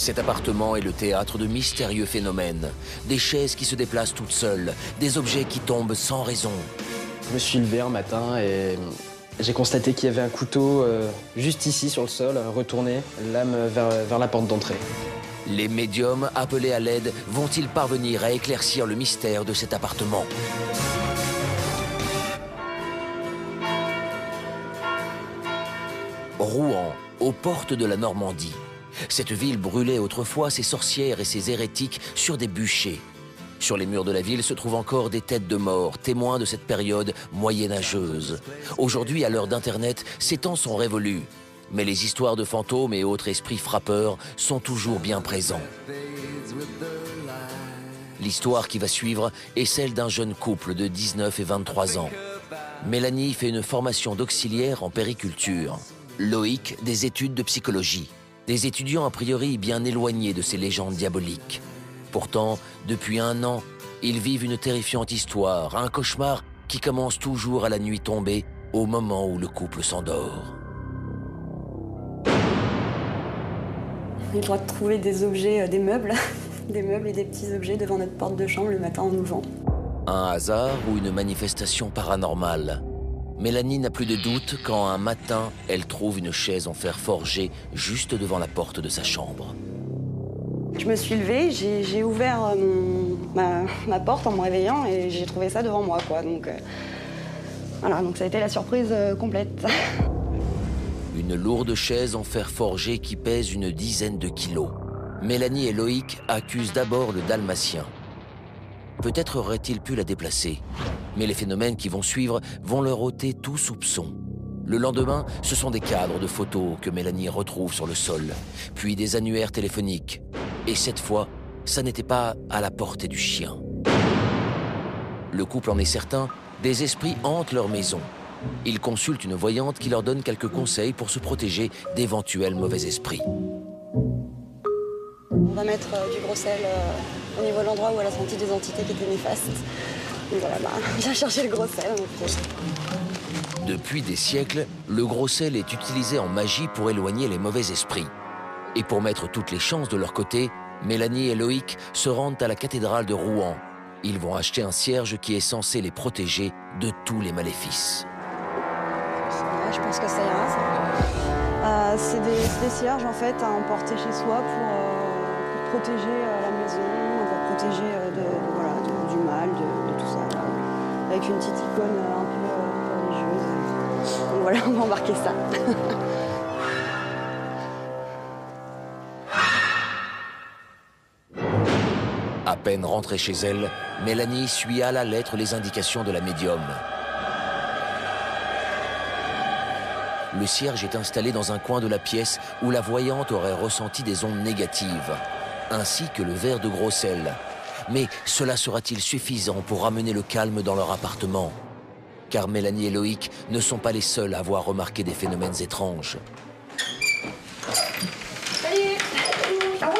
Cet appartement est le théâtre de mystérieux phénomènes. Des chaises qui se déplacent toutes seules, des objets qui tombent sans raison. Je me suis levé un matin et j'ai constaté qu'il y avait un couteau euh, juste ici sur le sol, retourné, lame vers, vers la porte d'entrée. Les médiums appelés à l'aide vont-ils parvenir à éclaircir le mystère de cet appartement? Rouen, aux portes de la Normandie. Cette ville brûlait autrefois ses sorcières et ses hérétiques sur des bûchers. Sur les murs de la ville se trouvent encore des têtes de mort, témoins de cette période moyenâgeuse. Aujourd'hui, à l'heure d'Internet, ces temps sont révolus. Mais les histoires de fantômes et autres esprits frappeurs sont toujours bien présents. L'histoire qui va suivre est celle d'un jeune couple de 19 et 23 ans. Mélanie fait une formation d'auxiliaire en périculture. Loïc des études de psychologie. Des étudiants a priori bien éloignés de ces légendes diaboliques. Pourtant, depuis un an, ils vivent une terrifiante histoire, un cauchemar qui commence toujours à la nuit tombée, au moment où le couple s'endort. Il doit trouver des objets, euh, des meubles, des meubles et des petits objets devant notre porte de chambre le matin en ouvrant. Un hasard ou une manifestation paranormale? Mélanie n'a plus de doute quand un matin, elle trouve une chaise en fer forgé juste devant la porte de sa chambre. Je me suis levée, j'ai ouvert euh, mon, ma, porte en me réveillant et j'ai trouvé ça devant moi. Quoi. Donc, euh, voilà, donc ça a été la surprise euh, complète. Une lourde chaise en fer forgé qui pèse une dizaine de kilos. Mélanie et Loïc accusent d'abord le dalmatien. Peut-être aurait-il pu la déplacer. Mais les phénomènes qui vont suivre vont leur ôter tout soupçon. Le lendemain, ce sont des cadres de photos que Mélanie retrouve sur le sol, puis des annuaires téléphoniques. Et cette fois, ça n'était pas à la portée du chien. Le couple en est certain, des esprits hantent leur maison. Ils consultent une voyante qui leur donne quelques conseils pour se protéger d'éventuels mauvais esprits. On va mettre euh, du gros sel euh, au niveau de l'endroit où elle a senti des entités qui étaient néfastes. Voilà, bah, viens chercher le gros sel. Depuis des siècles, le gros sel est utilisé en magie pour éloigner les mauvais esprits. Et pour mettre toutes les chances de leur côté, Mélanie et Loïc se rendent à la cathédrale de Rouen. Ils vont acheter un cierge qui est censé les protéger de tous les maléfices. je pense que ça ira. Euh, c'est des, cierges en fait à emporter chez soi pour, euh, protéger euh, la protéger de, du mal, de, tout ça. avec une petite icône un peu religieuse. Donc voilà, on va embarquer ça. À peine rentrée chez elle, Mélanie suit à la lettre les indications de la médium. Le cierge est installé dans un coin de la pièce où la voyante aurait ressenti des ondes négatives, ainsi que le verre de gros sel. Mais cela sera-t-il suffisant pour ramener le calme dans leur appartement? Car Mélanie et Loïc ne sont pas les seuls à avoir remarqué des phénomènes étranges. Salut Ah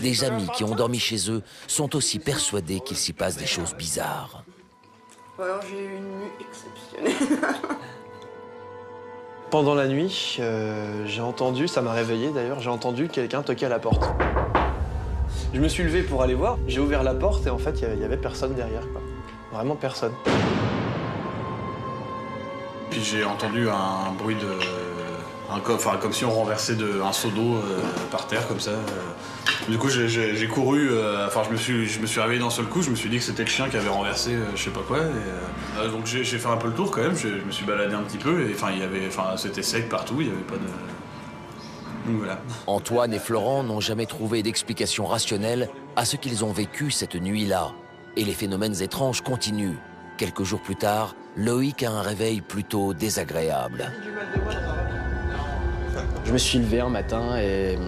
des amis qui ont dormi chez eux sont aussi persuadés qu'il s'y passe des choses bizarres. j'ai eu une nuit exceptionnelle. Pendant la nuit, euh, j'ai entendu, ça m'a réveillé d'ailleurs, j'ai entendu quelqu'un toquer à la porte. Je me suis levé pour aller voir, j'ai ouvert la porte et en fait, il n'y avait personne derrière. Vraiment personne. Puis j'ai entendu un bruit de enfin, comme si on renversait un seau d'eau euh, par terre comme ça. Euh. Du coup, j'ai couru, euh, enfin, je me suis, je me suis réveillé d'un seul coup. Je me suis dit que c'était le chien qui avait renversé, je sais pas quoi. donc j'ai fait un peu le tour quand même. Je me suis baladé un petit peu et enfin, c'était sec partout. Il y avait pas de. Voilà. Antoine et Florent n'ont jamais trouvé d'explication rationnelle à ce qu'ils ont vécu cette nuit-là. Et les phénomènes étranges continuent. Quelques jours plus tard, Loïc a un réveil plutôt désagréable. Je me suis levé un matin et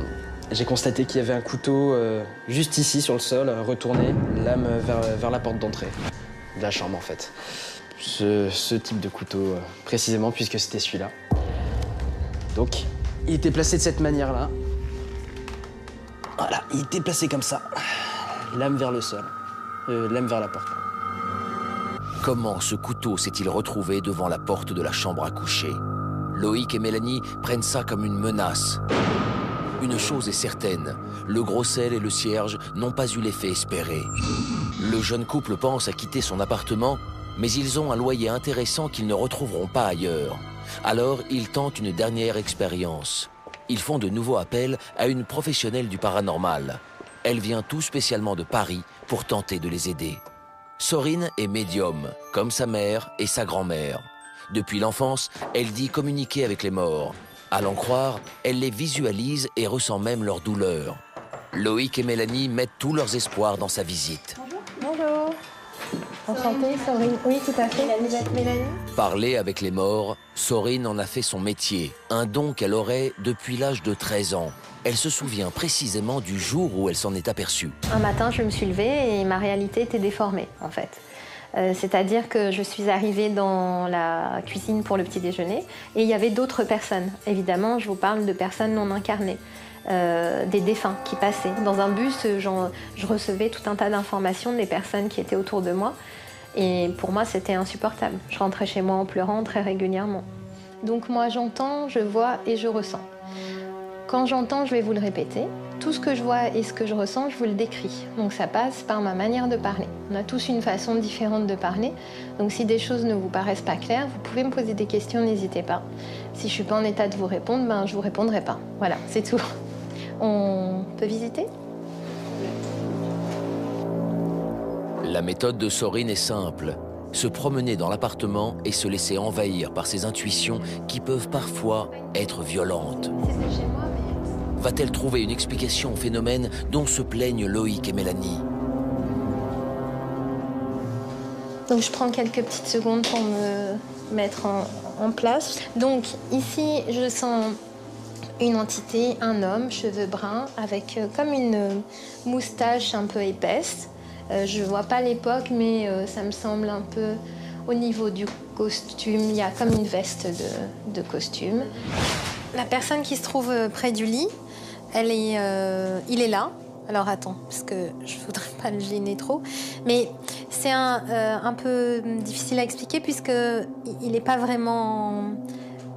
j'ai constaté qu'il y avait un couteau euh, juste ici sur le sol, retourné, lame vers, la porte d'entrée de la chambre en fait. Ce, type de couteau euh, précisément puisque c'était celui-là. Donc il était placé de cette manière-là. Voilà, il était placé comme ça. Lame vers le sol, euh, lame vers la porte. Comment ce couteau s'est-il retrouvé devant la porte de la chambre à coucher? Loïc et Mélanie prennent ça comme une menace. Une chose est certaine, le gros sel et le cierge n'ont pas eu l'effet espéré. Le jeune couple pense à quitter son appartement, mais ils ont un loyer intéressant qu'ils ne retrouveront pas ailleurs. Alors ils tentent une dernière expérience. Ils font de nouveaux appels à une professionnelle du paranormal. Elle vient tout spécialement de Paris pour tenter de les aider. Sorine est médium, comme sa mère et sa grand-mère. Depuis l'enfance, elle dit communiquer avec les morts. À l'en croire, elle les visualise et ressent même leur douleur. Loïc et Mélanie mettent tous leurs espoirs dans sa visite. Bonjour. Enchantée, Sorine. Oui, tout à fait. Mélanie Parler avec les morts, Sorine en a fait son métier, un don qu'elle aurait depuis l'âge de 13 ans. Elle se souvient précisément du jour où elle s'en est aperçue. Un matin, je me suis levée et ma réalité était déformée, en fait. Euh, C'est-à-dire que je suis arrivée dans la cuisine pour le petit déjeuner et il y avait d'autres personnes. Évidemment, je vous parle de personnes non incarnées. Euh, des défunts qui passaient. Dans un bus, je recevais tout un tas d'informations des personnes qui étaient autour de moi. Et pour moi, c'était insupportable. Je rentrais chez moi en pleurant très régulièrement. Donc moi, j'entends, je vois et je ressens. Quand j'entends, je vais vous le répéter. Tout ce que je vois et ce que je ressens, je vous le décris. Donc ça passe par ma manière de parler. On a tous une façon différente de parler. Donc si des choses ne vous paraissent pas claires, vous pouvez me poser des questions, n'hésitez pas. Si je suis pas en état de vous répondre, ben je vous répondrai pas. Voilà, c'est tout. On peut visiter? La méthode de Sorine est simple. Se promener dans l'appartement et se laisser envahir par ses intuitions qui peuvent parfois être violentes. C'est chez moi, mais... Va-t-elle trouver une explication au phénomène dont se plaignent Loïc et Mélanie Donc je prends quelques petites secondes pour me mettre en, place. Donc ici, je sens une entité, un homme, cheveux bruns, avec euh, comme une moustache un peu épaisse. Euh, je vois pas l'époque, mais euh, ça me semble un peu au niveau du costume. Il y a comme une veste de, de costume. La personne qui se trouve euh, près du lit, euh, il est là. Alors attends, parce que je voudrais pas le gêner trop. Mais c'est un, euh, peu difficile à expliquer puisque il n'est pas vraiment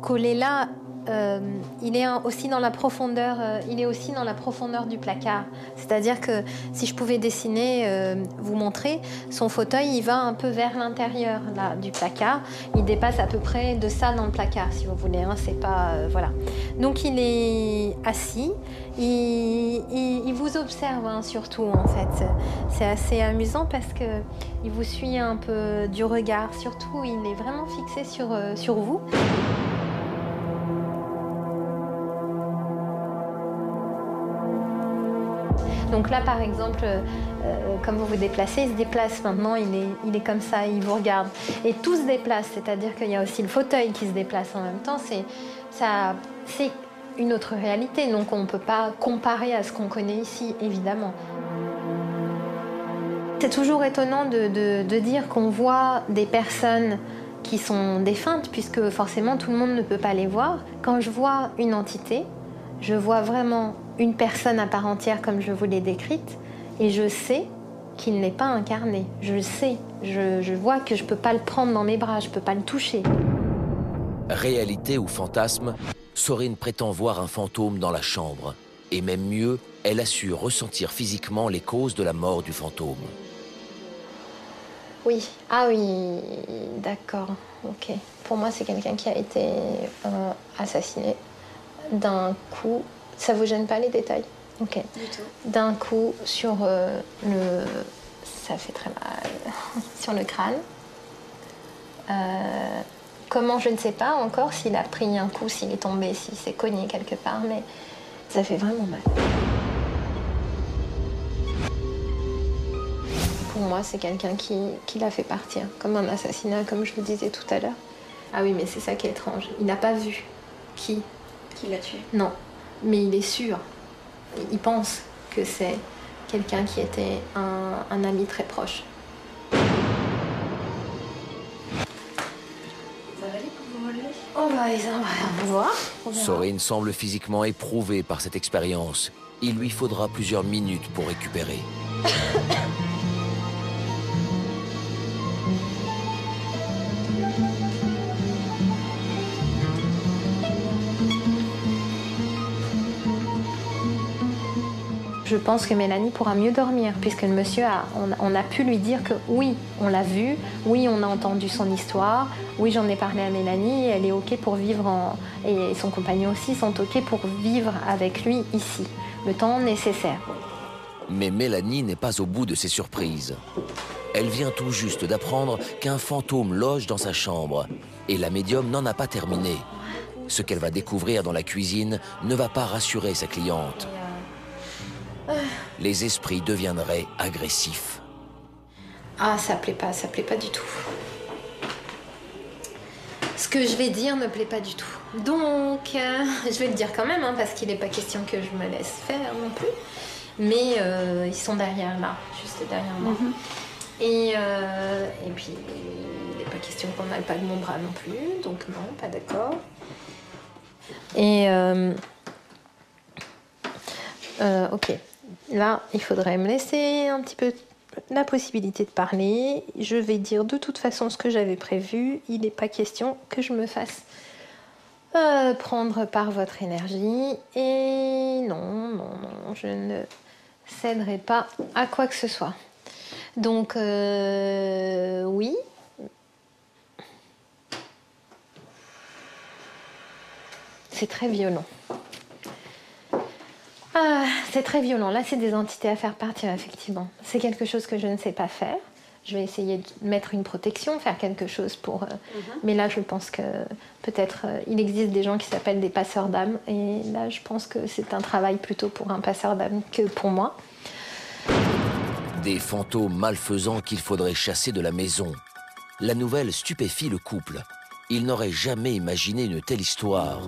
collé là. Euh, il est aussi dans la profondeur. il est aussi dans la profondeur du placard. C'est-à-dire que si je pouvais dessiner, vous montrer, son fauteuil, il va un peu vers l'intérieur du placard. Il dépasse à peu près de ça dans le placard, si vous voulez. hein, c'est pas voilà. Donc il est assis. Il, vous observe hein, surtout en fait. C'est assez amusant parce que il vous suit un peu du regard. Surtout, il est vraiment fixé sur, euh, sur vous. Donc là, par exemple, euh, comme vous vous déplacez, il se déplace maintenant, il est, il est comme ça, il vous regarde. Et tout se déplace, c'est-à-dire qu'il y a aussi le fauteuil qui se déplace en même temps. C'est, ça, c'est une autre réalité, donc on ne peut pas comparer à ce qu'on connaît ici, évidemment. C'est toujours étonnant de, dire qu'on voit des personnes qui sont défuntes, puisque forcément tout le monde ne peut pas les voir. Quand je vois une entité, je vois vraiment une personne à part entière comme je vous l'ai décrite, et je sais qu'il n'est pas incarné. Je le sais. Je, je vois que je ne peux pas le prendre dans mes bras, je ne peux pas le toucher. Réalité ou fantasme, Sorine prétend voir un fantôme dans la chambre. Et même mieux, elle assure ressentir physiquement les causes de la mort du fantôme. Oui. Ah oui, d'accord. Ok. Pour moi, c'est quelqu'un qui a été euh, assassiné d'un coup. Ça vous gêne pas les détails? Ok. D'un coup sur euh, le. Ça fait très mal. sur le crâne. Euh, comment, je ne sais pas encore s'il a pris un coup, s'il est tombé, s'il s'est cogné quelque part, mais ça fait vraiment mal. Pour moi, c'est quelqu'un qui, qui l'a fait partir, comme un assassinat, comme je vous disais tout à l'heure. Ah oui, mais c'est ça qui est étrange. Il n'a pas vu qui. Qui l'a tué? Non, mais il est sûr. Il pense que c'est quelqu'un qui était un, un ami très proche. On va, on va, on va voir. On verra. Sorine semble physiquement éprouvée par cette expérience. Il lui faudra plusieurs minutes pour récupérer. je pense que Mélanie pourra mieux dormir, puisque le monsieur a, on, a pu lui dire que oui, on l'a vu, oui, on a entendu son histoire, oui, j'en ai parlé à Mélanie, elle est ok pour vivre en, et son compagnon aussi sont ok pour vivre avec lui ici, le temps nécessaire. Mais Mélanie n'est pas au bout de ses surprises. Elle vient tout juste d'apprendre qu'un fantôme loge dans sa chambre et la médium n'en a pas terminé. Ce qu'elle va découvrir dans la cuisine ne va pas rassurer sa cliente. Les esprits deviendraient agressifs. Ah, ça plaît pas, ça plaît pas du tout. Ce que je vais dire ne plaît pas du tout. Donc, euh, je vais le dire quand même, hein, parce qu'il n'est pas question que je me laisse faire non plus. Mais euh, ils sont derrière là, juste derrière moi. Mhm. Et, euh, et puis, il n'est pas question qu'on n'aille pas de mon bras non plus, donc non, pas d'accord. Et ok, Là, il faudrait me laisser un petit peu la possibilité de parler. Je vais dire de toute façon ce que j'avais prévu. Il n'est pas question que je me fasse euh, prendre par votre énergie. Et non, non, non, je ne céderai pas à quoi que ce soit. Donc, euh, oui. C'est très violent. Ah, c'est très violent. Là, c'est des entités à faire partir, effectivement. C'est quelque chose que je ne sais pas faire. Je vais essayer de mettre une protection, faire quelque chose pour. Euh, mhm. Mais là, je pense que peut-être euh, il existe des gens qui s'appellent des passeurs d'âme. Et là, je pense que c'est un travail plutôt pour un passeur d'âme que pour moi. Des fantômes malfaisants qu'il faudrait chasser de la maison. La nouvelle stupéfie le couple. Ils n'auraient jamais imaginé une telle histoire.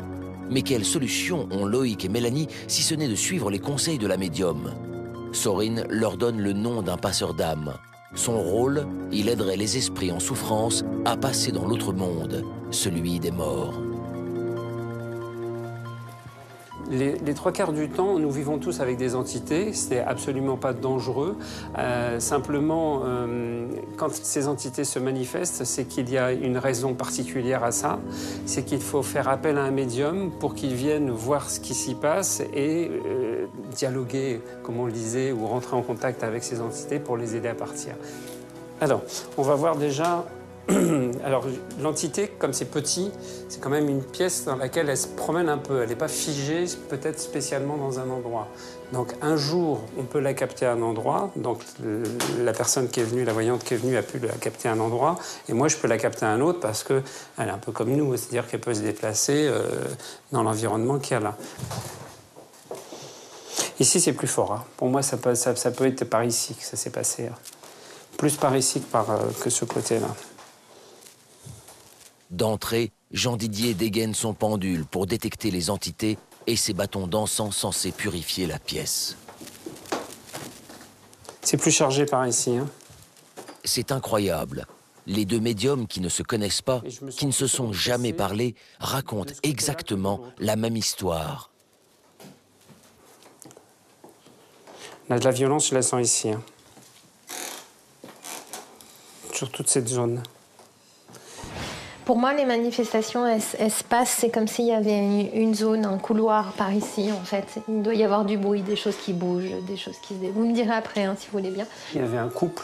Mais quelle solution ont Loïc et Mélanie si ce n'est de suivre les conseils de la médium? Sorine leur donne le nom d'un passeur d'âme. Son rôle, il aiderait les esprits en souffrance à passer dans l'autre monde, celui des morts. Les, trois quarts du temps, nous vivons tous avec des entités. Ce n'est absolument pas dangereux. Euh, simplement, euh, quand ces entités se manifestent, c'est qu'il y a une raison particulière à ça. C'est qu'il faut faire appel à un médium pour qu'il vienne voir ce qui s'y passe et euh, dialoguer, comme on le disait, ou rentrer en contact avec ces entités pour les aider à partir. Alors, on va voir déjà Alors, l'entité, comme c'est petit, c'est quand même une pièce dans laquelle elle se promène un peu. Elle n'est pas figée, peut-être spécialement dans un endroit. Donc, un jour, on peut la capter à un endroit. Donc, la personne qui est venue, la voyante qui est venue, a pu la capter à un endroit. Et moi, je peux la capter à un autre parce qu'elle est un peu comme nous, c'est-à-dire qu'elle peut se déplacer euh, dans l'environnement qu'il y a là. Ici, c'est plus fort. Hein. Pour moi, ça peut, être par ici que ça s'est passé. Hein. Plus par ici que, euh, que ce côté-là. D'entrée, Jean Didier dégaine son pendule pour détecter les entités et ses bâtons d'encens censés purifier la pièce. C'est plus chargé par ici. Hein. C'est incroyable. Les deux médiums qui ne se connaissent pas, qui ne se sont jamais parlé, racontent exactement la même histoire. Là, de la violence, je la sens ici. Hein. Sur toute cette zone. Pour moi, les manifestations, elles, se passent, c'est comme s'il y avait une, zone, un couloir par ici, en fait. Il doit y avoir du bruit, des choses qui bougent, des choses qui se... Vous me direz après, hein, si vous voulez bien. Il y avait un couple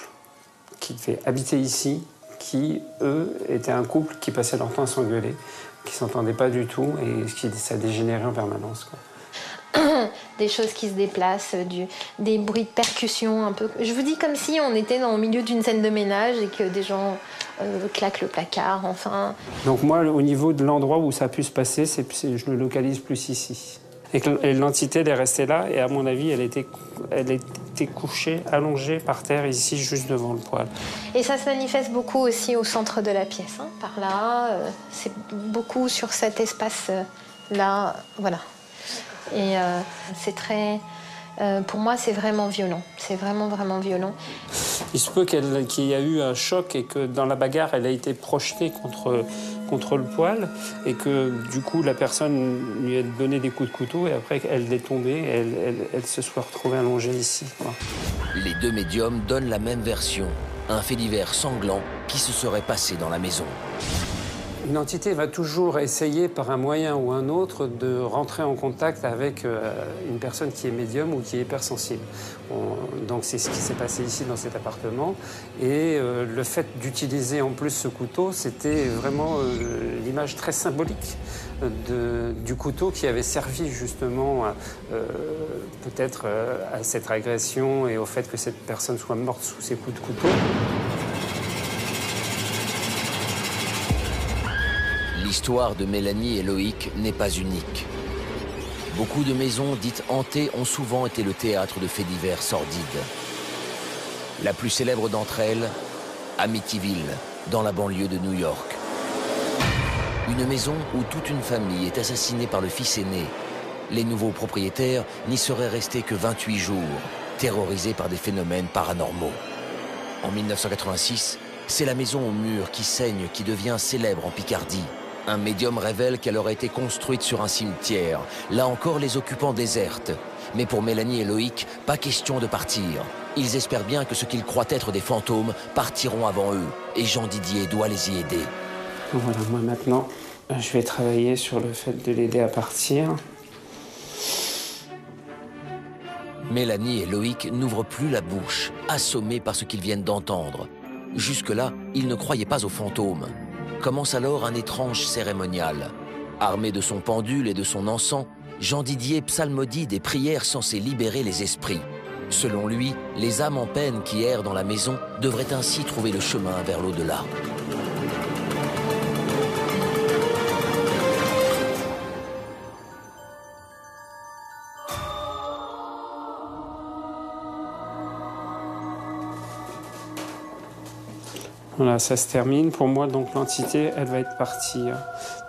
qui devait habiter ici, qui, eux, étaient un couple qui passait leur temps à s'engueuler, qui s'entendaient pas du tout, et qui, ça dégénérait en permanence. des choses qui se déplacent, du, des bruits de percussion un peu. Je vous dis comme si on était dans, au milieu d'une scène de ménage et que des gens euh, claquent le placard, enfin. Donc moi, au niveau de l'endroit où ça a pu se passer, c'est, je le localise plus ici. Et l'entité, elle est restée là, et à mon avis, elle était, elle était couchée, allongée par terre, ici, juste devant le poêle. Et ça se manifeste beaucoup aussi au centre de la pièce, hein, par là. Euh, c'est beaucoup sur cet espace-là, voilà. Et euh, c'est très. Euh, pour moi, c'est vraiment violent. C'est vraiment, vraiment violent. Il se peut qu'il y ait eu un choc et que dans la bagarre, elle a été projetée contre, contre le poêle et que du coup, la personne lui a donné des coups de couteau et après, elle est tombée et elle, elle, se soit retrouvée allongée ici. Les deux médiums donnent la même version. Un fait divers sanglant qui se serait passé dans la maison. Une entité va toujours essayer par un moyen ou un autre de rentrer en contact avec euh, une personne qui est médium ou qui est hypersensible. donc c'est ce qui s'est passé ici dans cet appartement. Et euh, le fait d'utiliser en plus ce couteau, c'était vraiment euh, l'image très symbolique du couteau qui avait servi justement peut-être à cette agression et au fait que cette personne soit morte sous ses coups de couteau. L'histoire de Mélanie et Loïc n'est pas unique. Beaucoup de maisons dites hantées ont souvent été le théâtre de faits divers sordides. La plus célèbre d'entre elles, Amityville, dans la banlieue de New York. Une maison où toute une famille est assassinée par le fils aîné. Les nouveaux propriétaires n'y seraient restés que 28 jours, terrorisés par des phénomènes paranormaux. En 1986, c'est la maison au mur qui saigne qui devient célèbre en Picardie. Un médium révèle qu'elle aurait été construite sur un cimetière. Là encore, les occupants désertent. Mais pour Mélanie et Loïc, pas question de partir. Ils espèrent bien que ce qu'ils croient être des fantômes partiront avant eux. Et Jean Didier doit les y aider. Voilà, moi maintenant, je vais travailler sur le fait de l'aider à partir. Mélanie et Loïc n'ouvrent plus la bouche, assommés par ce qu'ils viennent d'entendre. Jusque-là, ils ne croyaient pas aux fantômes commence alors un étrange cérémonial. Armé de son pendule et de son encens, Jean Didier psalmodie des prières censées libérer les esprits. Selon lui, les âmes en peine qui errent dans la maison devraient ainsi trouver le chemin vers l'au-delà. Voilà, ça se termine. Pour moi, donc l'entité, elle va être partie.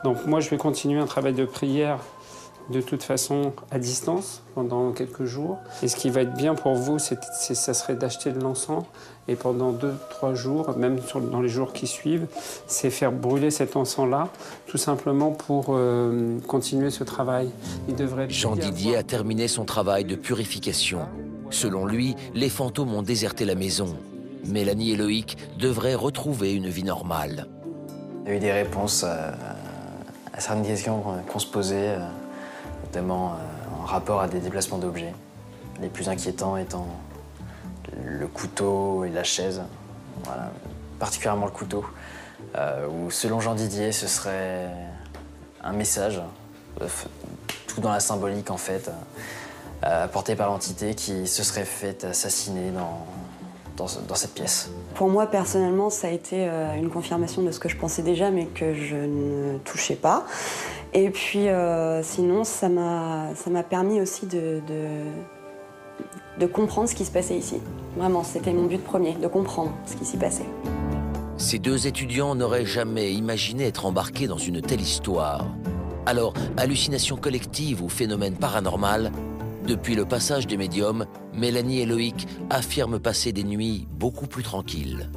Donc moi, je vais continuer un travail de prière de toute façon à distance pendant quelques jours. Et ce qui va être bien pour vous, c'est, ça serait d'acheter de l'encens et pendant deux, trois jours, même dans les jours qui suivent, c'est faire brûler cet encens-là, tout simplement pour euh, continuer ce travail. Il devrait Jean Didier a terminé son travail de purification. Selon lui, les fantômes ont déserté la maison. Mélanie et Loïc devraient retrouver une vie normale. Il y a eu des réponses euh, à certaines questions qu'on se posait, euh, notamment euh, en rapport à des déplacements d'objets. Les plus inquiétants étant le couteau et la chaise, particulièrement le couteau, où selon Jean Didier, ce serait un message, tout dans la symbolique en fait, apporté par l'entité qui se serait fait assassiner dans, dans, cette pièce. Pour moi, personnellement, ça a été euh, une confirmation de ce que je pensais déjà, mais que je ne touchais pas. Et puis, euh, sinon, ça m'a permis aussi de, de, comprendre ce qui se passait ici. Vraiment, c'était mon but premier, de comprendre ce qui s'y passait. Ces deux étudiants n'auraient jamais imaginé être embarqués dans une telle histoire. Alors, hallucination collective ou phénomène paranormal, depuis le passage des médiums, Mélanie et Loïc affirment passer des nuits beaucoup plus tranquilles.